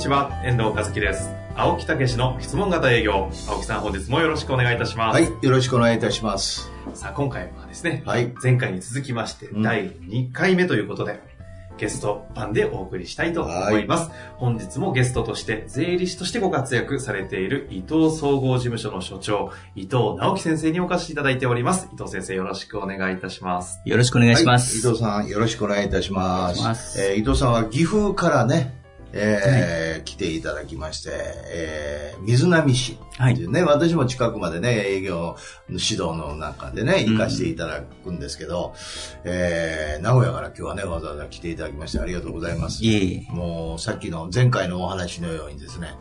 にちは、遠藤和樹です。青木武の質問型営業。青木さん、本日もよろしくお願いいたします。はい、よろしくお願いいたします。さあ、今回はですね、はい。前回に続きまして、うん第2回目ということで、ゲスト版でお送りしたいと思います。本日もゲストとして、税理士としてご活躍されている伊藤総合事務所の所長、伊藤直樹先生にお越しいただいております。伊藤先生、よろしくお願いいたします。よろしくお願いします。はい伊藤さん、よろしくお願いいたします。ますえー伊藤さんは岐阜からね、えー来ていただきまして、えー水波市はいっていうね、私も近くまでね、営業の指導の中でね、行かせていただくんですけど、えー名古屋から今日はね、わざわざ来ていただきましてありがとうございます。いえいえ。もうさっきの前回のお話のようにですね、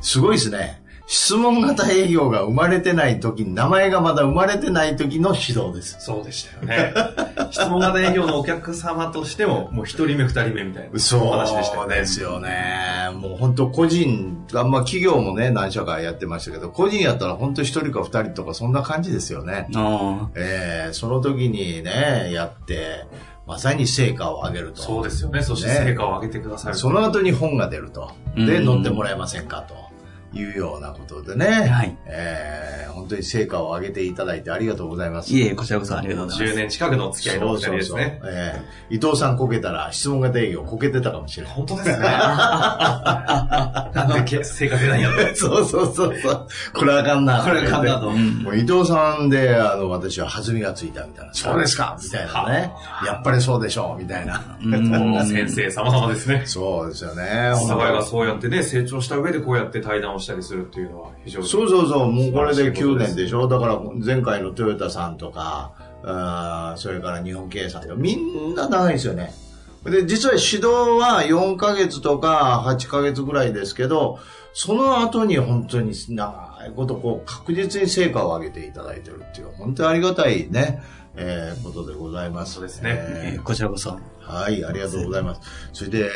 すごいですね。質問型営業が生まれてない時に、名前がまだ生まれてない時の指導です。そうでしたよね。質問型営業のお客様としても、もう一人目二人目みたいなそうお話でしたよね。ですよね。もう本当個人、あんま企業もね、何社かやってましたけど、個人やったら本当一人か二人とかそんな感じですよね。あえー、その時にね、やって、まさに成果を上げると。そうですよね。そしてね成果を上げてくださる。その後に本が出ると。で、うん乗ってもらえませんかと。いうようなことでね。はいえー、本当に成果を上げていただいてありがとうございます。いえこちらこそありがとうございま10す。年近くのお付き合いのお二人ですね。そうそうそうえー伊藤さんこけたら質問型営業こけてたかもしれない。本当ですね。なんでけ成果出ないんやろ。そうそうそうそう。これあかんな。これあかんなと。うんもう伊藤さんで、あの、私は弾みがついたみたいな。そうですかみたいなね。やっぱりそうでしょうみたいな。うんもう先生様々ですね。そうですよね。お互いがそうやってね、成長した上でこうやって対談をしたりするっていうのは非常に。そうそうそう。もうこれで9年でしょ？だから前回のトヨタさんとか、あーそれから日本経営さんとか、みんな長いですよね。で、実は指導は4ヶ月とか8ヶ月ぐらいですけど、その後に本当に長いことこう確実に成果を上げていただいてるっていう、本当にありがたいね、えーことでございます。そうですねえーえーこちらこそ。はい、ありがとうございます。それで、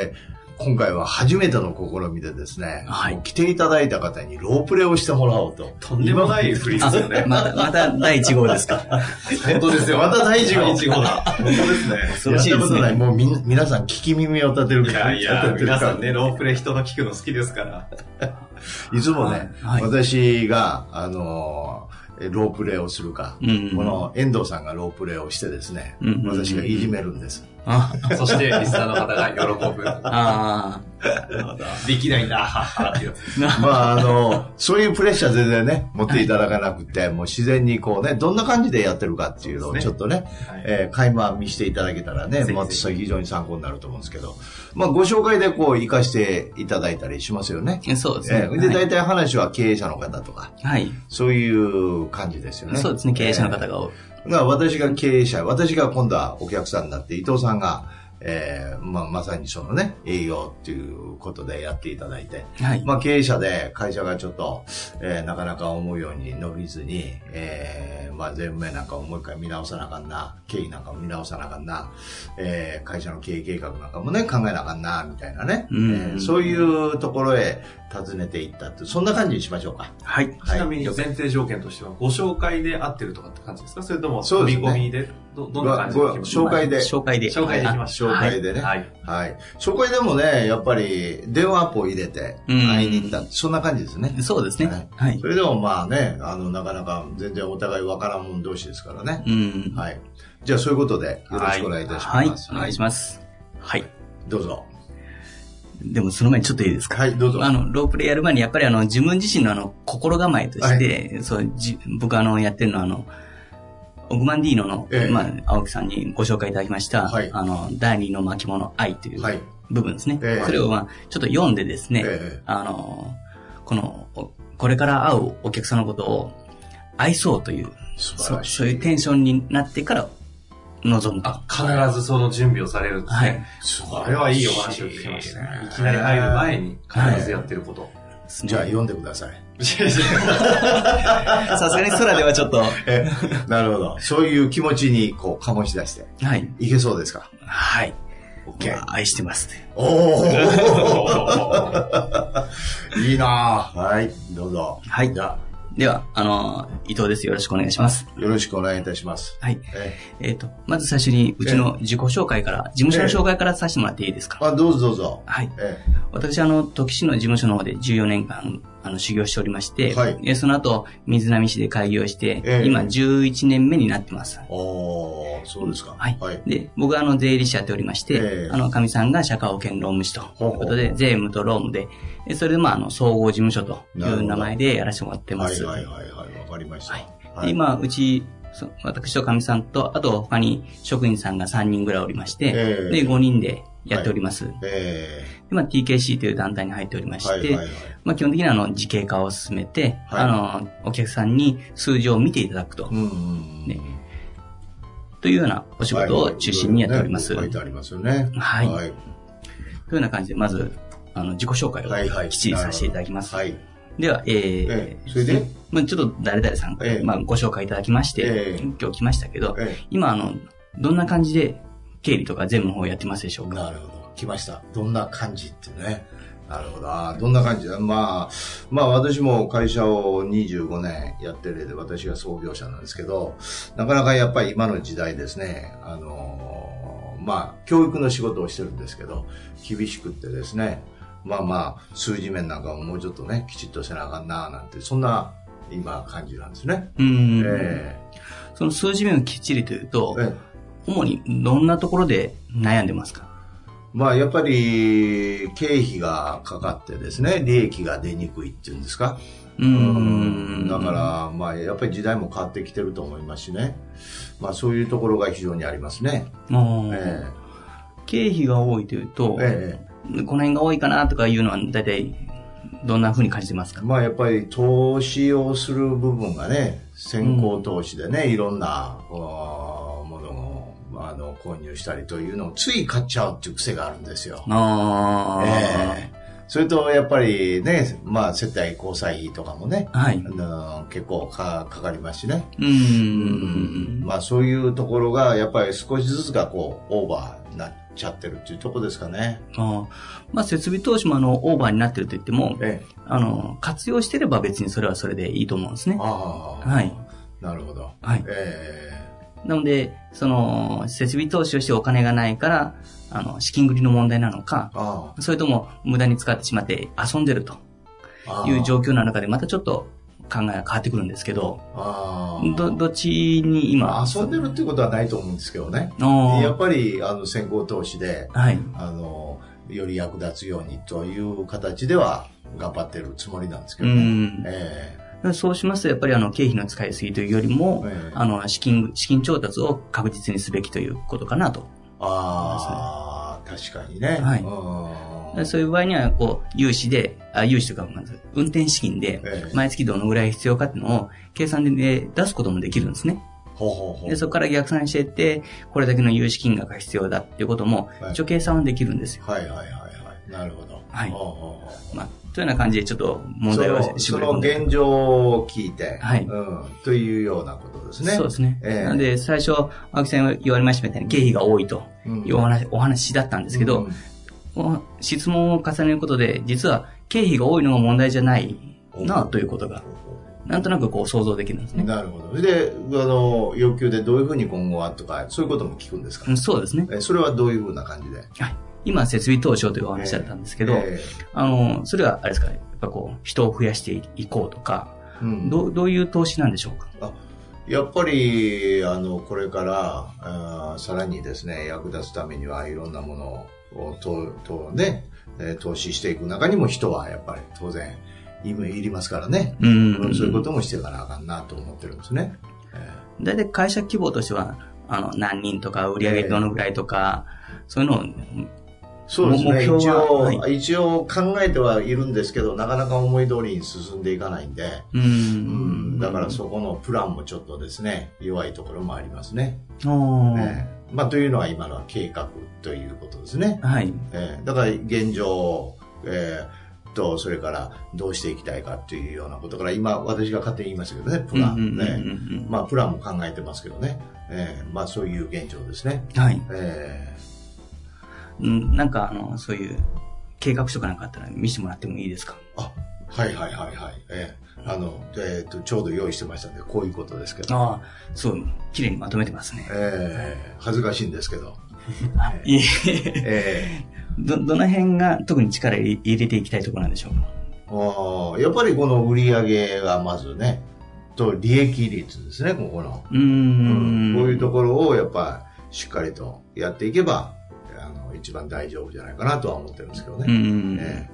今回は初めての試みでですね、はい来ていただいた方にロープレをしてもらおうと。とんでもない振りですよね。また、また第1号ですか。本当ですよ。また第一号第一号だ。本当ですね。やったことない。ね。もうみん皆さん聞き耳を立てるいから。やいや、立てるから皆さんね、ロープレ人の聞くの好きですから。いつもね、はい私が、あのーロープレをするか、うんこの遠藤さんがロープレをしてですね、うん私がいじめるんです。あそして、リスナーの方が喜ぶ。あー、なるほど。できないんだ、はっはっていう。まあ、あの、そういうプレッシャー全然ね、持っていただかなくて、もう自然にこうね、どんな感じでやってるかっていうのをちょっとね、はいえー、垣間見していただけたらねぜひぜ、ひまあ、それ非常に参考になると思うんですけど、まあ、ご紹介でこう、活かしていただいたりしますよね。えそうですね。えーで、はい大体話は経営者の方とか、はい。そういう感じですよね。そうですね、経営者の方が多い。えーが私が経営者、私が今度はお客さんになって、伊藤さんが、えーまあ、まさにそのね、営業っていうことでやっていただいて、はい。まあ、経営者で会社がちょっと、えーなかなか思うように伸びずに、えーまあ、全面なんかをもう一回見直さなあかんな、経営なんかも見直さなあかんな、えー会社の経営計画なんかもね、考えなあかんな、みたいなね、うんえーそういうところへ訪ねていったって、そんな感じにしましょうか。はい。ちなみに前提条件としては、ご紹介で合ってるとかって感じですか？それとも、飛びそうですね込みで、ど、どんな感じで紹介で。紹介で。紹介でいきましょう。紹介でね。はい。はい。紹介でもね、やっぱり電話アポを入れてうん会いに行った、そんな感じですね。そうですね。はいそ。れでもまあね、あの、なかなか全然お互いわからんもん同士ですからね。うん。はい。じゃあそういうことでよろしくお願いいたしはい。ます。お願いします。はい。どうぞ。でもその前にちょっといいですか？はい、どうぞ。あの、ロープレイやる前に、やっぱりあの、自分自身のあの、心構えとして、そう、じ、僕あの、やってるのはあの、オグマンディーノの、ええまあ、青木さんにご紹介いただきました、はいあの、第二の巻物愛というはい。部分ですね。ええそれをまあ、ちょっと読んでですね、えあの、この、おこれから会うお客さんのことを愛そうという、そうい。そういうテンションになってから臨むと。あ、必ずその準備をされるんですはいね。あれはいいお話を聞きましたね。いきなり入る前に必ずやってること。じゃあ読んでください。さすがに空ではちょっと、え、なるほど。そういう気持ちに、こう、醸し出して。はい。いけそうですか？はい。?OK。まあ愛してますね。おー いいなぁはい、どうぞ。はいじゃでは、あの、伊藤です。よろしくお願いします。あ、よろしくお願いいたします。はい。ええっ、と、まず最初に、うちの自己紹介から、事務所の紹介からさせてもらっていいですか、あ、どうぞどうぞ。はい。え私、あの、時市の事務所の方で14年間、あの、修行しておりまして、はいえその後、水波市で開業して、ええ今11年目になってます。おー、そうですか。はい。はい。で、僕はあの、税理士やっておりまして、ええあの、かみさんが社会保険労務士ということで、ほうほう税務と労務で、えそれでまあ、あの、総合事務所という名前でやらせてもらってます。はいはいはいはい、わかりました。はいはい。で今、うち、そ私とかみさんと、あと他に職員さんが3人ぐらいおりまして、ええで、5人でやっております。でえまあ、TKC という団体に入っておりまー、して、はいはいはい。まあ、基本的にはあの、時系化を進めて、はいあの、お客さんに数字を見ていただくと、うん。ねというようなお仕事を中心にやっております。はい書いてありますよね。はいはい。というような感じで、まず、あの、自己紹介はいはいをきっちりさせていただきます。はい。では、えーええそれで？まあ、ちょっと誰々さん、ええまあ、ご紹介いただきまして、ええ今日来ましたけど、え今、あの、どんな感じで経理とか税務の方をやってますでしょうか？なるほど。来ました。どんな感じってね。なるほど。あーどんな感じだ？まあ、まあ私も会社を25年やってるで、私が創業者なんですけど、なかなかやっぱり今の時代ですね、あのーまあ、教育の仕事をしてるんですけど、厳しくってですね、まあまあ、数字面なんかももうちょっとね、きちっとせなあかんななんて、そんな今感じなんですね。うーん、えその数字面をきっちりというとえ、ええ主にどんなところで悩んでますか？まあやっぱり経費がかかってですね、利益が出にくいっていうんですか？うーん。だから、まあやっぱり時代も変わってきてると思いますしね。まあそういうところが非常にありますね。あーえ経費が多いというと、ええこの辺が多いかなとかいうのは大体どんな風に感じてますか？えまあやっぱり投資をする部分がね、先行投資でね、いろんなの購入したりというのをつい買っちゃうっていう癖があるんですよ。ああ、ええそれとやっぱりね、まあ接待交際費とかもね、はい。あの結構かかかりますしね。うーん。まあそういうところがやっぱり少しずつがこうオーバーになっちゃってるっていうところですかね。あーまあ、設備投資もあの、オーバーになってると言っても、ええ。あの、活用してれば別にそれはそれでいいと思うんですね。ああ。はい。なるほど。はい。えなので、その、設備投資をしてお金がないから、あの、資金繰りの問題なのかそれとも無駄に使ってしまって遊んでるとあ。いう状況の中でまたちょっと考えが変わってくるんですけど、ああ。ど、どっちに今、遊んでるってことはないと思うんですけどね。やっぱりあの先行投資で、はい。あの、より役立つようにという形では頑張ってるつもりなんですけうどね。ん。えそうしますと、やっぱりあの、経費の使いすぎというよりも、ええあの、資金、資金調達を確実にすべきということかなと。えああ、確かにね。はいうんそういう場合には、こう、融資で、あ、融資とか、まず、運転資金でええ、毎月どのぐらい必要かっていうのを、計算で出すこともできるんですね。ほうほうほうで、そこから逆算していって、これだけの融資金額が必要だっていうこともはい、一応計算はできるんですよ。はいはいはいはい。なるほど。はいほうほうほうまあ、というような感じで、ちょっと問題をその。現状を聞いて、はいうん、というようなことですね。そうですね。ええなので、最初、青木さんが言われましたみたいに、経費が多いとうんいうお話お話だったんですけど、質問を重ねることで、実は経費が多いのが問題じゃないなということが、なんとなくこう想像できるんですね。なるほど。で、あの、要求でどういうふうに今後はとか、そういうことも聞くんですか？うんそうですね。えそれはどういうふうな感じで？はい。今、設備投資をというお話だったんですけど、えあの、それはあれですかね、やっぱこう、人を増やしていこうとか、えうん。どうどういう投資なんでしょうか？あやっぱり、あの、これから、あーさらにですね、役立つためにはいろんなものを、と、とね、えー投資していく中にも人はやっぱり当然いいりますからね。うん。そういうこともしていかなあかんなと思ってるんですね。え大体会社規模としては、あの、何人とか、売上どのぐらいとか、そういうのをそうですね。一応、は、はい、一応考えてはいるんですけど、なかなか思い通りに進んでいかないんで、ううんん。だからそこのプランもちょっとですね、弱いところもありますね。まあ、というのが今のは計画ということですね。はい。ええだから現状、ええと、それからどうしていきたいかっていうようなことから、今私が勝手に言いましたけどね、プランね。まあ、プランも考えてますけどね。ええまあ、そういう現状ですね。はい。えうん、なんか、あの、そういう計画書かなんかあったら見せてもらってもいいですか？えあ、はいはいはいはい。ええあの、えっ、と、ちょうど用意してましたんで、こういうことですけど。ああ、そう、綺麗にまとめてますね。ええ恥ずかしいんですけど。いええど、どの辺が特に力入れていきたいところなんでしょうか？えああやっぱりこの売り上げがまずね、と利益率ですね、ここの。うーん。こういうところをやっぱしっかりとやっていけば、一番大丈夫じゃないかなとは思ってるんですけどうね。ん。え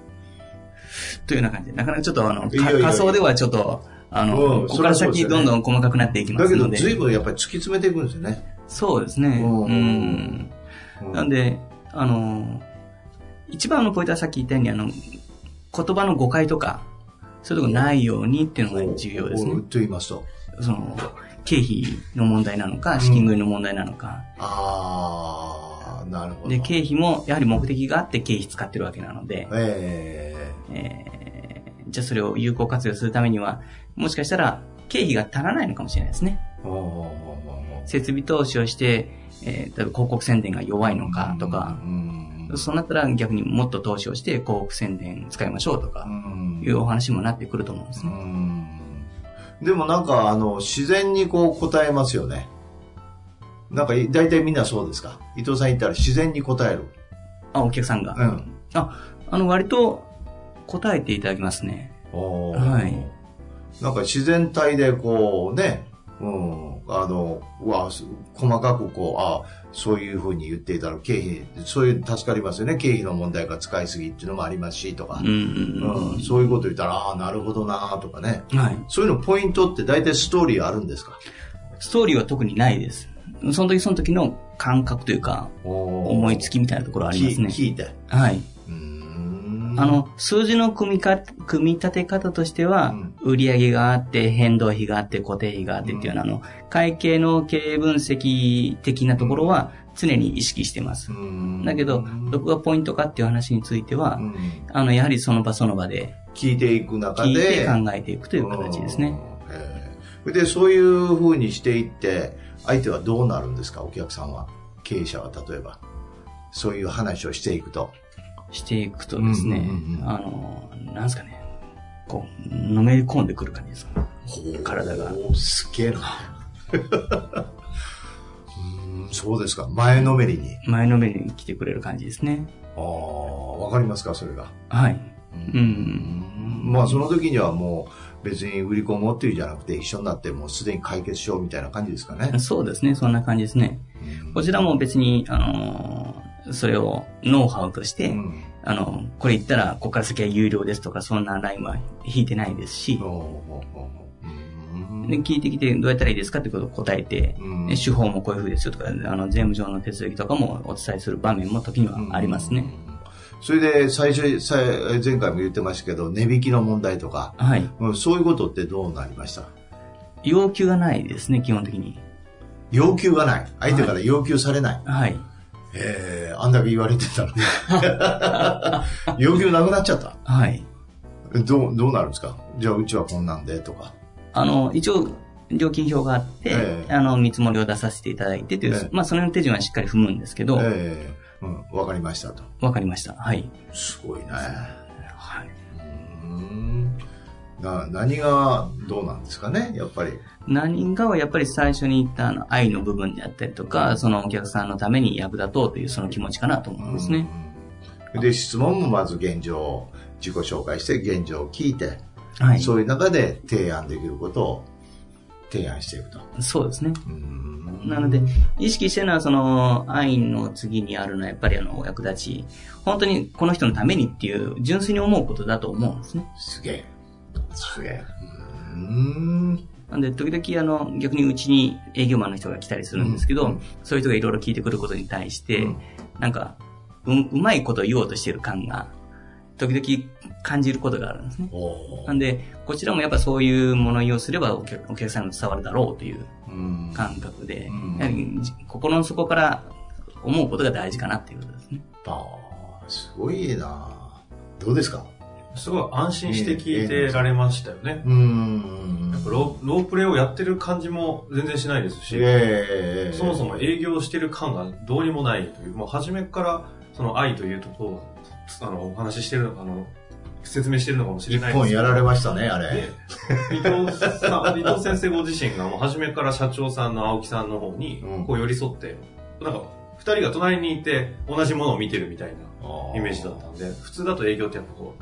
というような感じで、なかなかちょっとあの、仮想ではちょっと、あうんの、ここから先どんどん細かくなっていきますので。随分やっぱり突き詰めていくんですよね。そうですね。うんうん。なんで、あの、一番のポイントはさっき言ったように、あの、言葉の誤解とか、そういうとこないようにっていうのが重要ですねお。と言いますと。その、経費の問題なのか、資金繰りの問題なのか。ああ、なるほど。で、経費もやはり目的があって経費使ってるわけなので、ええーじゃあそれを有効活用するためには、もしかしたら経費が足らないのかもしれないですね。設備投資をして、えー例えば広告宣伝が弱いのかとか、うんそうなったら逆にもっと投資をして広告宣伝使いましょうとかう、んいうお話もなってくると思うんですうね。んでもなんか、あの、自然にこう答えますよね。なんか、い大体みんなそうですか？伊藤さん言ったら自然に答える。あ、お客さんが。うん。あ、あの、割と答えていただきますね。はいなんか自然体でこうね、うん、あの、うわ、す細かくこう、あそういうふうに言っていたら経費、そういう助かりますよね。経費の問題が使いすぎっていうのもありますし、とかうん。そういうこと言ったら、ああ、なるほどな、とかね。うん。はい。そういうのポイントって大体ストーリーあるんですか？ストーリーは特にないです。その時その時の感覚というか、思思いつきみたいなところありますね。聞いて。はい。あの、数字の組みか、組み立て方としては、うん売上があって、変動費があって、固定費があってっていうような、あの、会計の経営分析的なところは常に意識してます。だけど、どこがポイントかっていう話については、うんあの、やはりその場その場で聞いていく中で。聞いて考えていくという形ですね。で、そういうふうにしていって、相手はどうなるんですか、お客さんは。経営者は例えば。そういう話をしていくと。していくとですね、うんうんうんうんあの、なんですかね、こう、のめり込んでくる感じですか。体がすげえな。うんそうですか。前のめりに。前のめりに来てくれる感じですね。ああ、わかりますか、それが。はい。ううん。まあその時にはもう別に売り込もうっていうんじゃなくて一緒になってもうすでに解決しようみたいな感じですかね。そうですね、そんな感じですね。こちらも別に、あのーそれをノウハウとして、うん。あの、これ言ったら、ここから先は有料ですとか、そんなラインは引いてないですし、で聞いてきてどうやったらいいですかってことを答えて、うん。で手法もこういう風ですよとか、あの、税務上の手続きとかもお伝えする場面も時にはありますね。それで最初さ前回も言ってましたけど値引きの問題とか、はい。うんそういうことってどうなりました？要求がないですね、基本的に。要求がない。相手から要求されない、はい。ええあんだけ言われてたの。に 要求なくなっちゃった？はい。どうどうなるんですか？じゃあうちはこんなんでとか。あの、一応、料金表があって、ええ。あの、見積もりを出させていただいてという、ええ。まあ、その手順はしっかり踏むんですけど、えうん、わかりましたとかりました。はい。すごいねはい。うーんな何がどうなんですかね？やっぱり何かはやっぱり最初に言ったあの愛の部分であったりとか、そのお客さんのために役立とうというその気持ちかなと思うんですね。うんで質問もまず現状自己紹介して現状を聞いて、はい。そういう中で提案できることを提案していくと。そうですね。うんなので、意識してるのは、その、愛の次にあるのは、やっぱりあの、お役立ち、本当にこの人のためにっていう、純粋に思うことだと思うんですね。すげえ。すげえ。うん。なんで、時々、あの、逆にうちに営業マンの人が来たりするんですけど、うんそういう人がいろいろ聞いてくることに対して、うんなんか、う、うまいこと言おうとしている感が、時々感じることがあるんですね。なんで、こちらもやっぱそういう物言いをすればお客お客さんに伝わるだろうという感覚で、やはり心の底から思うことが大事かなっていうことですね。ああ、すごいなどうですか？すごい安心して聞いてられましたよね。うん。やっぱロロープレイをやってる感じも全然しないですし、えー、そもそも営業してる感がどうにもないという、もう初めからその愛というところをあのお話ししてるのあの説明してるのかもしれないですけど。やられましたね、あれ。伊藤さん、伊藤先生ご自身がもう初めから社長さんの青木さんの方にこう寄り添って、うん、なんか二人が隣にいて同じものを見てるみたいなイメージだったんで、普通だと営業ってやっぱこ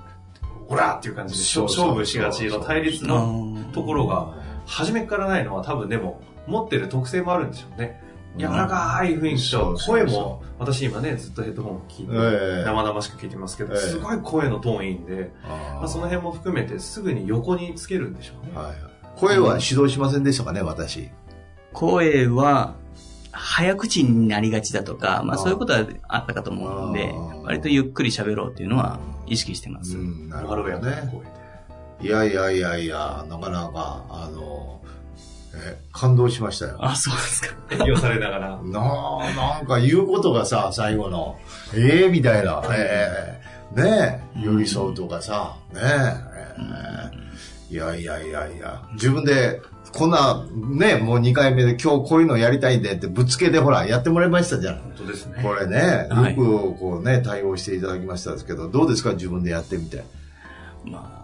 う、オラーっていう感じで勝負しがちの対立のところが、初めからないのは多分でも、持ってる特性もあるんでしょうね。柔らかい雰囲気と、声も、私今ね、ずっとヘッドホン聞いて、生々しく聞いてますけど、すごい声のトーンいいんで、まあ、その辺も含めてすぐに横につけるんでしょうね。はい、声は指導しませんでしたかね、私。声は、早口になりがちだとか、まあそういうことはあったかと思うので、割とゆっくり喋ろうっていうのは意識してます。うん、なるほどね。いやいやいやいや、なかなか、あの、え感動しましたよ。あ、そうですか。適用されながら。ななんか言うことがさ、最後の、ええー、みたいな、ええー、ねえ、寄り添うとかさ、ねえ、えー、いやいやいやいや、自分でこんな、ね、もう2回目で今日こういうのやりたいんでってぶつけてほら、やってもらいましたじゃん。本当ですね。これね、よくこうね、対応していただきましたですけど、どうですか自分でやってみて。まあ、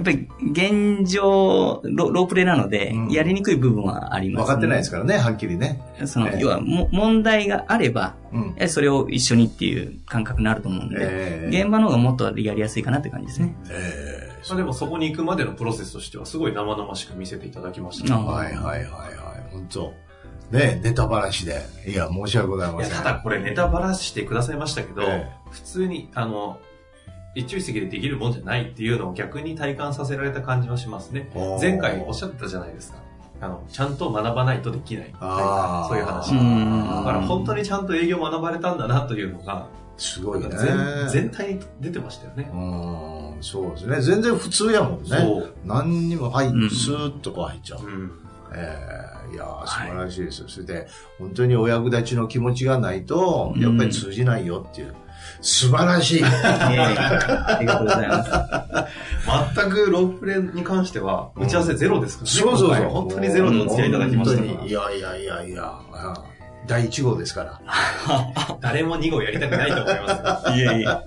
やっぱり現状ロ、ロープレなので、やりにくい部分はあります、ね、分かってないですからね、はっきりね。その、えー、要はも、問題があれば、うん、それを一緒にっていう感覚になると思うんで、えー、現場の方がもっとやりやすいかなって感じですね。えーまあでもそこに行くまでのプロセスとしてはすごい生々しく見せていただきました、ね。はいはいはいはい。本当ねネタばらしで。いや、申し訳ございません。ただこれネタばらしてくださいましたけど、えー、普通に、あの、一朝一夕でできるもんじゃないっていうのを逆に体感させられた感じはしますね。前回おっしゃってたじゃないですか。あの、ちゃんと学ばないとできない。そういう話。だから本当にちゃんと営業学ばれたんだなというのが、すごいね。全体に出てましたよね。うん、そうですね。全然普通やもんね。そう。何にも入っ、スーッとこう入っちゃう。うん、えー、いや素晴らしいです、はい、それで、本当にお役立ちの気持ちがないと、やっぱり通じないよっていう。素晴らしい。ありがとうございます。全くロープレに関しては、打ち合わせゼロですからね。そうそうそう。本当にゼロでお付き合いいただきました。いやいやいやいや。第1号ですから。誰も2号やりたくないと思います。いやいや。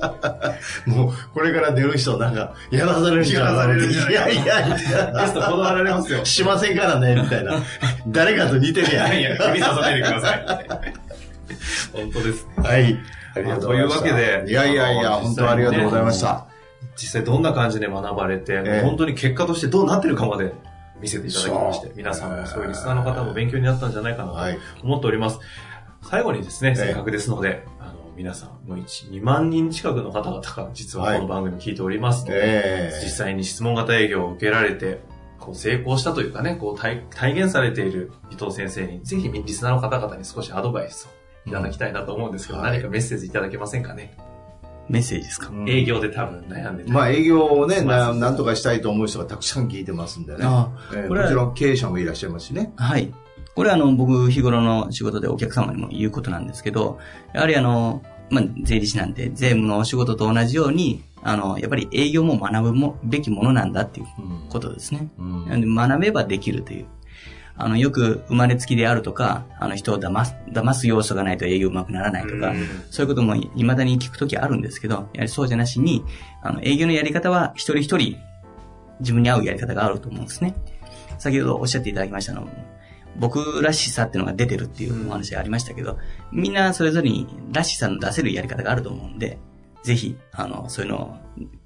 もう、これから出る人、なんか、やらされる人やらされるいやいやいや。ゲスト断られますよ。しませんからね、みたいな。誰かと似てるやん。いやいや、君させてください。本当です。はい。ありがとうございます。というわけで。いやいやいや、本当ありがとうございました。実際どんな感じで学ばれて、本当に結果としてどうなってるかまで見せていただきまして、皆さんもそういうリスナーの方も勉強になったんじゃないかなと思っております。最後にですね、せっかくですので、あの、皆さん、もう1、2万人近くの方々が実はこの番組聞いておりますので、実際に質問型営業を受けられて、こう成功したというかね、こう体体現されている伊藤先生に、ぜひリスナーの方々に少しアドバイスをいただきたいなと思うんですけど、何かメッセージいただけませんかね？メッセージですか、うん、営業で多分悩んでまあ営業をねな、なんとかしたいと思う人がたくさん聞いてますんでね。あえー、もちろん経営者もいらっしゃいますしね。はい。これはあの、僕日頃の仕事でお客様にも言うことなんですけど、やはりあの、まあ、税理士なんで税務のお仕事と同じように、あの、やっぱり営業も学ぶもべきものなんだっていうことですね。うん、で学べばできるという。あの、よく生まれつきであるとか、あの、人を騙す、騙す要素がないと営業うまくならないとか、うん、そういうことも未だに聞くときあるんですけど、やはりそうじゃなしに、あの、営業のやり方は一人一人自分に合うやり方があると思うんですね。先ほどおっしゃっていただきましたの僕らしさっていうのが出てるっていうお話がありましたけど、うん、みんなそれぞれにらしさの出せるやり方があると思うんで、ぜひ、あの、そういうのを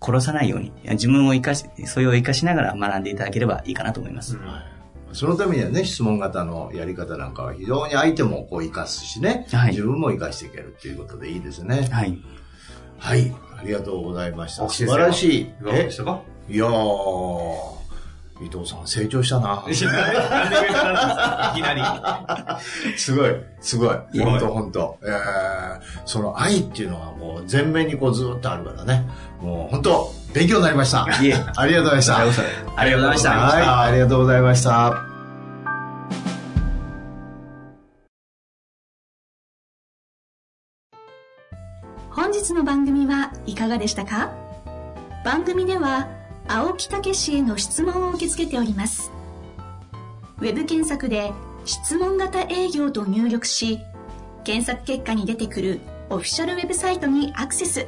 殺さないように、自分を生かし、それを生かしながら学んでいただければいいかなと思います。うんそのためにはね、質問型のやり方なんかは非常に相手もこう生かすしね、はい、自分も生かしていけるっていうことでいいですね。はい。はい。ありがとうございました。素晴らしい。いかがでしたか？いやー、伊藤さん成長したな。いきなり。すごい、すごい。本当本当。えー、その愛っていうのがもう全面にこうずっとあるからね。もう本当、勉強になりました。いえありがとうございました。ありがとうございました。はい、ありがとうございました。本日の番組はいかがでしたか？番組では青木武氏への質問を受け付けておりますウェブ検索で「質問型営業」と入力し検索結果に出てくるオフィシャルウェブサイトにアクセス